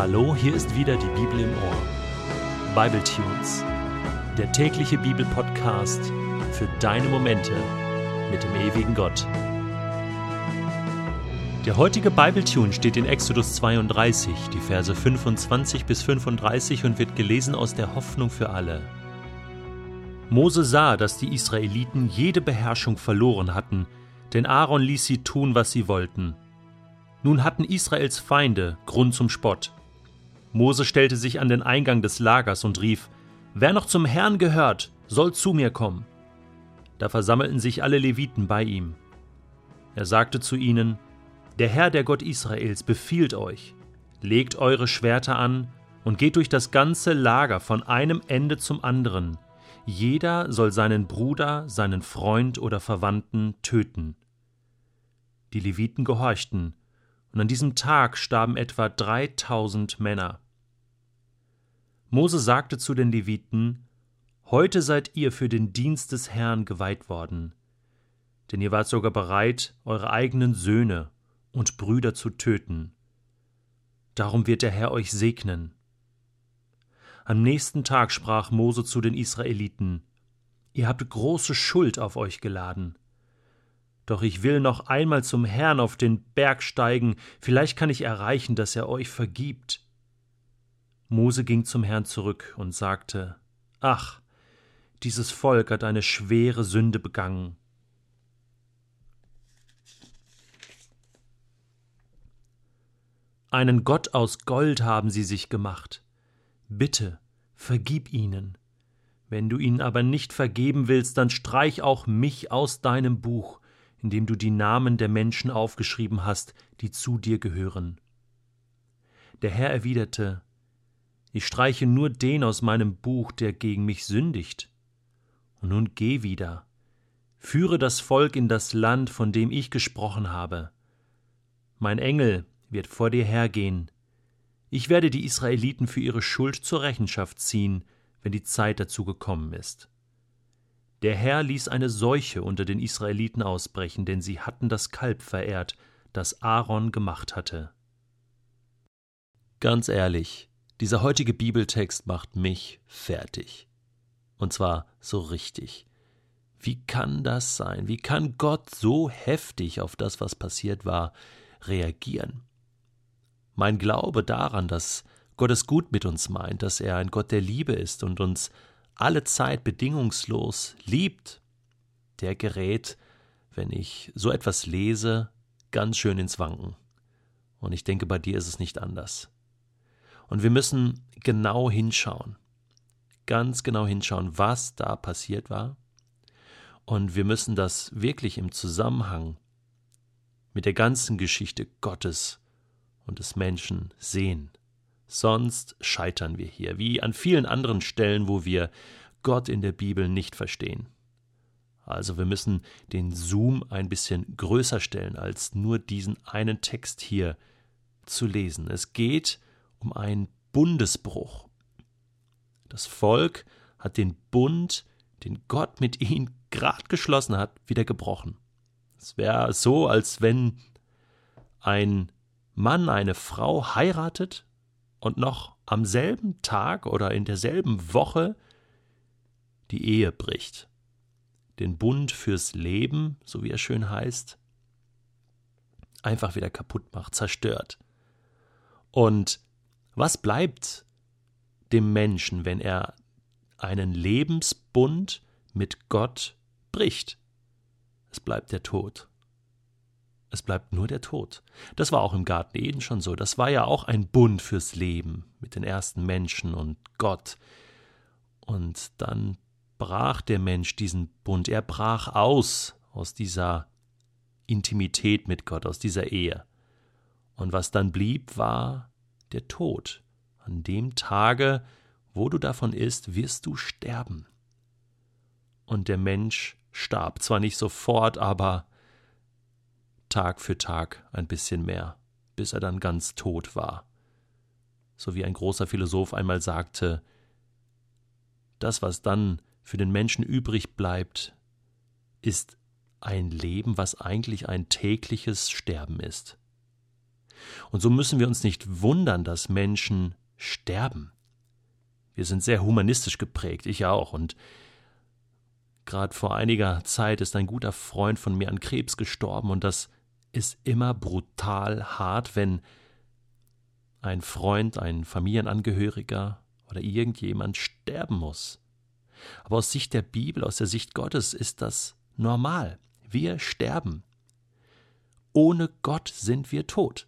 Hallo, hier ist wieder die Bibel im Ohr. Bible Tunes, der tägliche Bibelpodcast für deine Momente mit dem ewigen Gott. Der heutige Bible Tune steht in Exodus 32, die Verse 25 bis 35 und wird gelesen aus der Hoffnung für alle. Mose sah, dass die Israeliten jede Beherrschung verloren hatten, denn Aaron ließ sie tun, was sie wollten. Nun hatten Israels Feinde Grund zum Spott. Mose stellte sich an den Eingang des Lagers und rief, Wer noch zum Herrn gehört, soll zu mir kommen. Da versammelten sich alle Leviten bei ihm. Er sagte zu ihnen, Der Herr, der Gott Israels, befiehlt euch, legt eure Schwerter an und geht durch das ganze Lager von einem Ende zum anderen. Jeder soll seinen Bruder, seinen Freund oder Verwandten töten. Die Leviten gehorchten, und an diesem Tag starben etwa dreitausend Männer. Mose sagte zu den Leviten, Heute seid ihr für den Dienst des Herrn geweiht worden, denn ihr wart sogar bereit, eure eigenen Söhne und Brüder zu töten. Darum wird der Herr euch segnen. Am nächsten Tag sprach Mose zu den Israeliten, Ihr habt große Schuld auf euch geladen. Doch ich will noch einmal zum Herrn auf den Berg steigen, vielleicht kann ich erreichen, dass er euch vergibt. Mose ging zum Herrn zurück und sagte Ach, dieses Volk hat eine schwere Sünde begangen. Einen Gott aus Gold haben sie sich gemacht. Bitte, vergib ihnen. Wenn du ihnen aber nicht vergeben willst, dann streich auch mich aus deinem Buch in dem du die Namen der Menschen aufgeschrieben hast, die zu dir gehören. Der Herr erwiderte Ich streiche nur den aus meinem Buch, der gegen mich sündigt. Und nun geh wieder, führe das Volk in das Land, von dem ich gesprochen habe. Mein Engel wird vor dir hergehen. Ich werde die Israeliten für ihre Schuld zur Rechenschaft ziehen, wenn die Zeit dazu gekommen ist. Der Herr ließ eine Seuche unter den Israeliten ausbrechen, denn sie hatten das Kalb verehrt, das Aaron gemacht hatte. Ganz ehrlich, dieser heutige Bibeltext macht mich fertig. Und zwar so richtig. Wie kann das sein? Wie kann Gott so heftig auf das, was passiert war, reagieren? Mein Glaube daran, dass Gott es gut mit uns meint, dass er ein Gott der Liebe ist und uns alle Zeit bedingungslos liebt, der gerät, wenn ich so etwas lese, ganz schön ins Wanken. Und ich denke, bei dir ist es nicht anders. Und wir müssen genau hinschauen, ganz genau hinschauen, was da passiert war. Und wir müssen das wirklich im Zusammenhang mit der ganzen Geschichte Gottes und des Menschen sehen. Sonst scheitern wir hier, wie an vielen anderen Stellen, wo wir Gott in der Bibel nicht verstehen. Also wir müssen den Zoom ein bisschen größer stellen, als nur diesen einen Text hier zu lesen. Es geht um einen Bundesbruch. Das Volk hat den Bund, den Gott mit ihnen gerade geschlossen hat, wieder gebrochen. Es wäre so, als wenn ein Mann eine Frau heiratet und noch am selben Tag oder in derselben Woche die Ehe bricht, den Bund fürs Leben, so wie er schön heißt, einfach wieder kaputt macht, zerstört. Und was bleibt dem Menschen, wenn er einen Lebensbund mit Gott bricht? Es bleibt der Tod. Es bleibt nur der Tod. Das war auch im Garten Eden schon so. Das war ja auch ein Bund fürs Leben mit den ersten Menschen und Gott. Und dann brach der Mensch diesen Bund. Er brach aus aus dieser Intimität mit Gott, aus dieser Ehe. Und was dann blieb, war der Tod. An dem Tage, wo du davon isst, wirst du sterben. Und der Mensch starb, zwar nicht sofort, aber Tag für Tag ein bisschen mehr, bis er dann ganz tot war. So wie ein großer Philosoph einmal sagte, das, was dann für den Menschen übrig bleibt, ist ein Leben, was eigentlich ein tägliches Sterben ist. Und so müssen wir uns nicht wundern, dass Menschen sterben. Wir sind sehr humanistisch geprägt, ich auch. Und gerade vor einiger Zeit ist ein guter Freund von mir an Krebs gestorben und das ist immer brutal hart, wenn ein Freund, ein Familienangehöriger oder irgendjemand sterben muss. Aber aus Sicht der Bibel, aus der Sicht Gottes ist das normal. Wir sterben. Ohne Gott sind wir tot.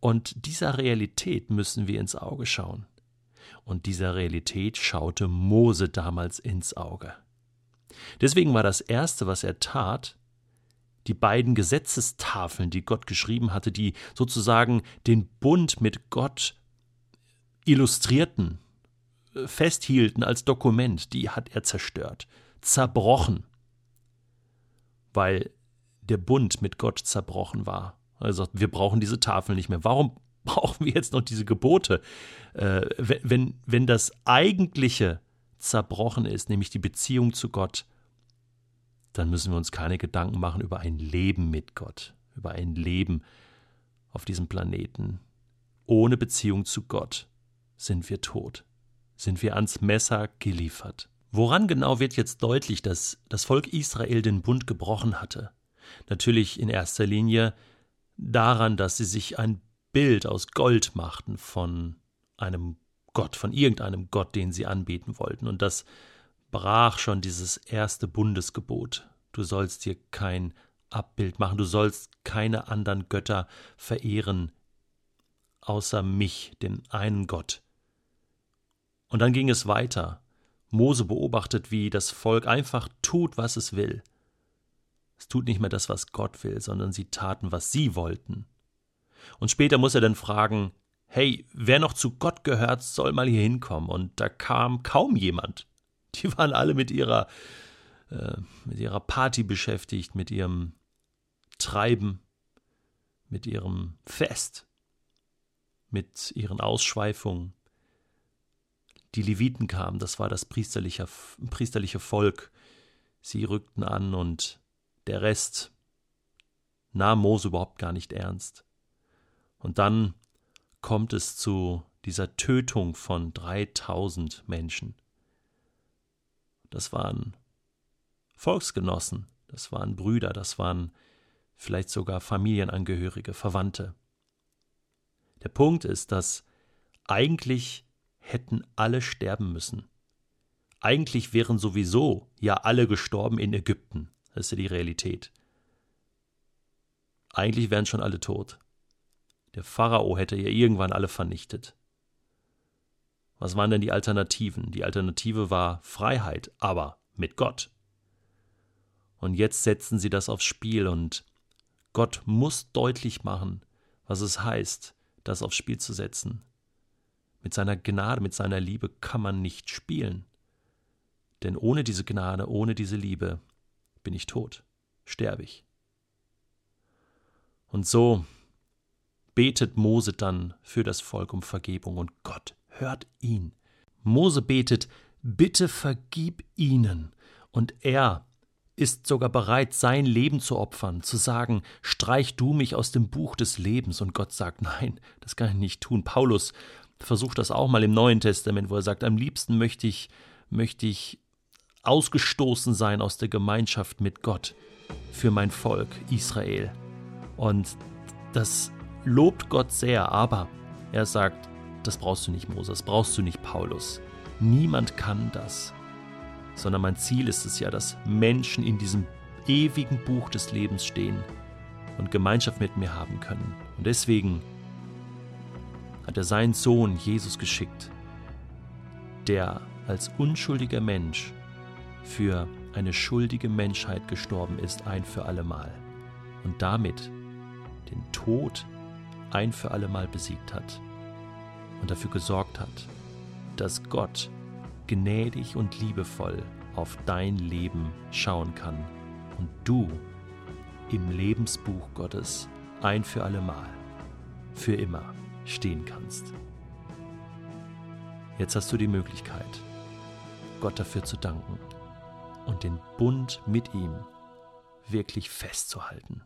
Und dieser Realität müssen wir ins Auge schauen. Und dieser Realität schaute Mose damals ins Auge. Deswegen war das Erste, was er tat, die beiden Gesetzestafeln, die Gott geschrieben hatte, die sozusagen den Bund mit Gott illustrierten, festhielten als Dokument, die hat er zerstört, zerbrochen, weil der Bund mit Gott zerbrochen war. Also wir brauchen diese Tafel nicht mehr. Warum brauchen wir jetzt noch diese Gebote? Äh, wenn, wenn das Eigentliche zerbrochen ist, nämlich die Beziehung zu Gott, dann müssen wir uns keine Gedanken machen über ein Leben mit Gott, über ein Leben auf diesem Planeten. Ohne Beziehung zu Gott sind wir tot, sind wir ans Messer geliefert. Woran genau wird jetzt deutlich, dass das Volk Israel den Bund gebrochen hatte? Natürlich in erster Linie daran, dass sie sich ein Bild aus Gold machten von einem Gott, von irgendeinem Gott, den sie anbeten wollten. Und das brach schon dieses erste Bundesgebot. Du sollst dir kein Abbild machen, du sollst keine anderen Götter verehren, außer mich, den einen Gott. Und dann ging es weiter. Mose beobachtet, wie das Volk einfach tut, was es will. Es tut nicht mehr das, was Gott will, sondern sie taten, was sie wollten. Und später muss er dann fragen, hey, wer noch zu Gott gehört, soll mal hier hinkommen. Und da kam kaum jemand. Die waren alle mit ihrer, äh, mit ihrer Party beschäftigt, mit ihrem Treiben, mit ihrem Fest, mit ihren Ausschweifungen. Die Leviten kamen, das war das priesterliche, priesterliche Volk. Sie rückten an und der Rest nahm Mose überhaupt gar nicht ernst. Und dann kommt es zu dieser Tötung von 3000 Menschen. Das waren Volksgenossen, das waren Brüder, das waren vielleicht sogar Familienangehörige, Verwandte. Der Punkt ist, dass eigentlich hätten alle sterben müssen. Eigentlich wären sowieso ja alle gestorben in Ägypten. Das ist ja die Realität. Eigentlich wären schon alle tot. Der Pharao hätte ja irgendwann alle vernichtet. Was waren denn die Alternativen? Die Alternative war Freiheit, aber mit Gott. Und jetzt setzen sie das aufs Spiel und Gott muss deutlich machen, was es heißt, das aufs Spiel zu setzen. Mit seiner Gnade, mit seiner Liebe kann man nicht spielen. Denn ohne diese Gnade, ohne diese Liebe bin ich tot, sterbe ich. Und so betet Mose dann für das Volk um Vergebung und Gott hört ihn. Mose betet, bitte vergib ihnen. Und er ist sogar bereit, sein Leben zu opfern, zu sagen, streich du mich aus dem Buch des Lebens. Und Gott sagt, nein, das kann ich nicht tun. Paulus versucht das auch mal im Neuen Testament, wo er sagt, am liebsten möchte ich, möchte ich ausgestoßen sein aus der Gemeinschaft mit Gott für mein Volk Israel. Und das lobt Gott sehr, aber er sagt, das brauchst du nicht, Moses, brauchst du nicht, Paulus. Niemand kann das. Sondern mein Ziel ist es ja, dass Menschen in diesem ewigen Buch des Lebens stehen und Gemeinschaft mit mir haben können. Und deswegen hat er seinen Sohn Jesus geschickt, der als unschuldiger Mensch für eine schuldige Menschheit gestorben ist, ein für allemal. Und damit den Tod ein für allemal besiegt hat und dafür gesorgt hat, dass Gott gnädig und liebevoll auf dein Leben schauen kann und du im Lebensbuch Gottes ein für allemal, für immer stehen kannst. Jetzt hast du die Möglichkeit, Gott dafür zu danken und den Bund mit ihm wirklich festzuhalten.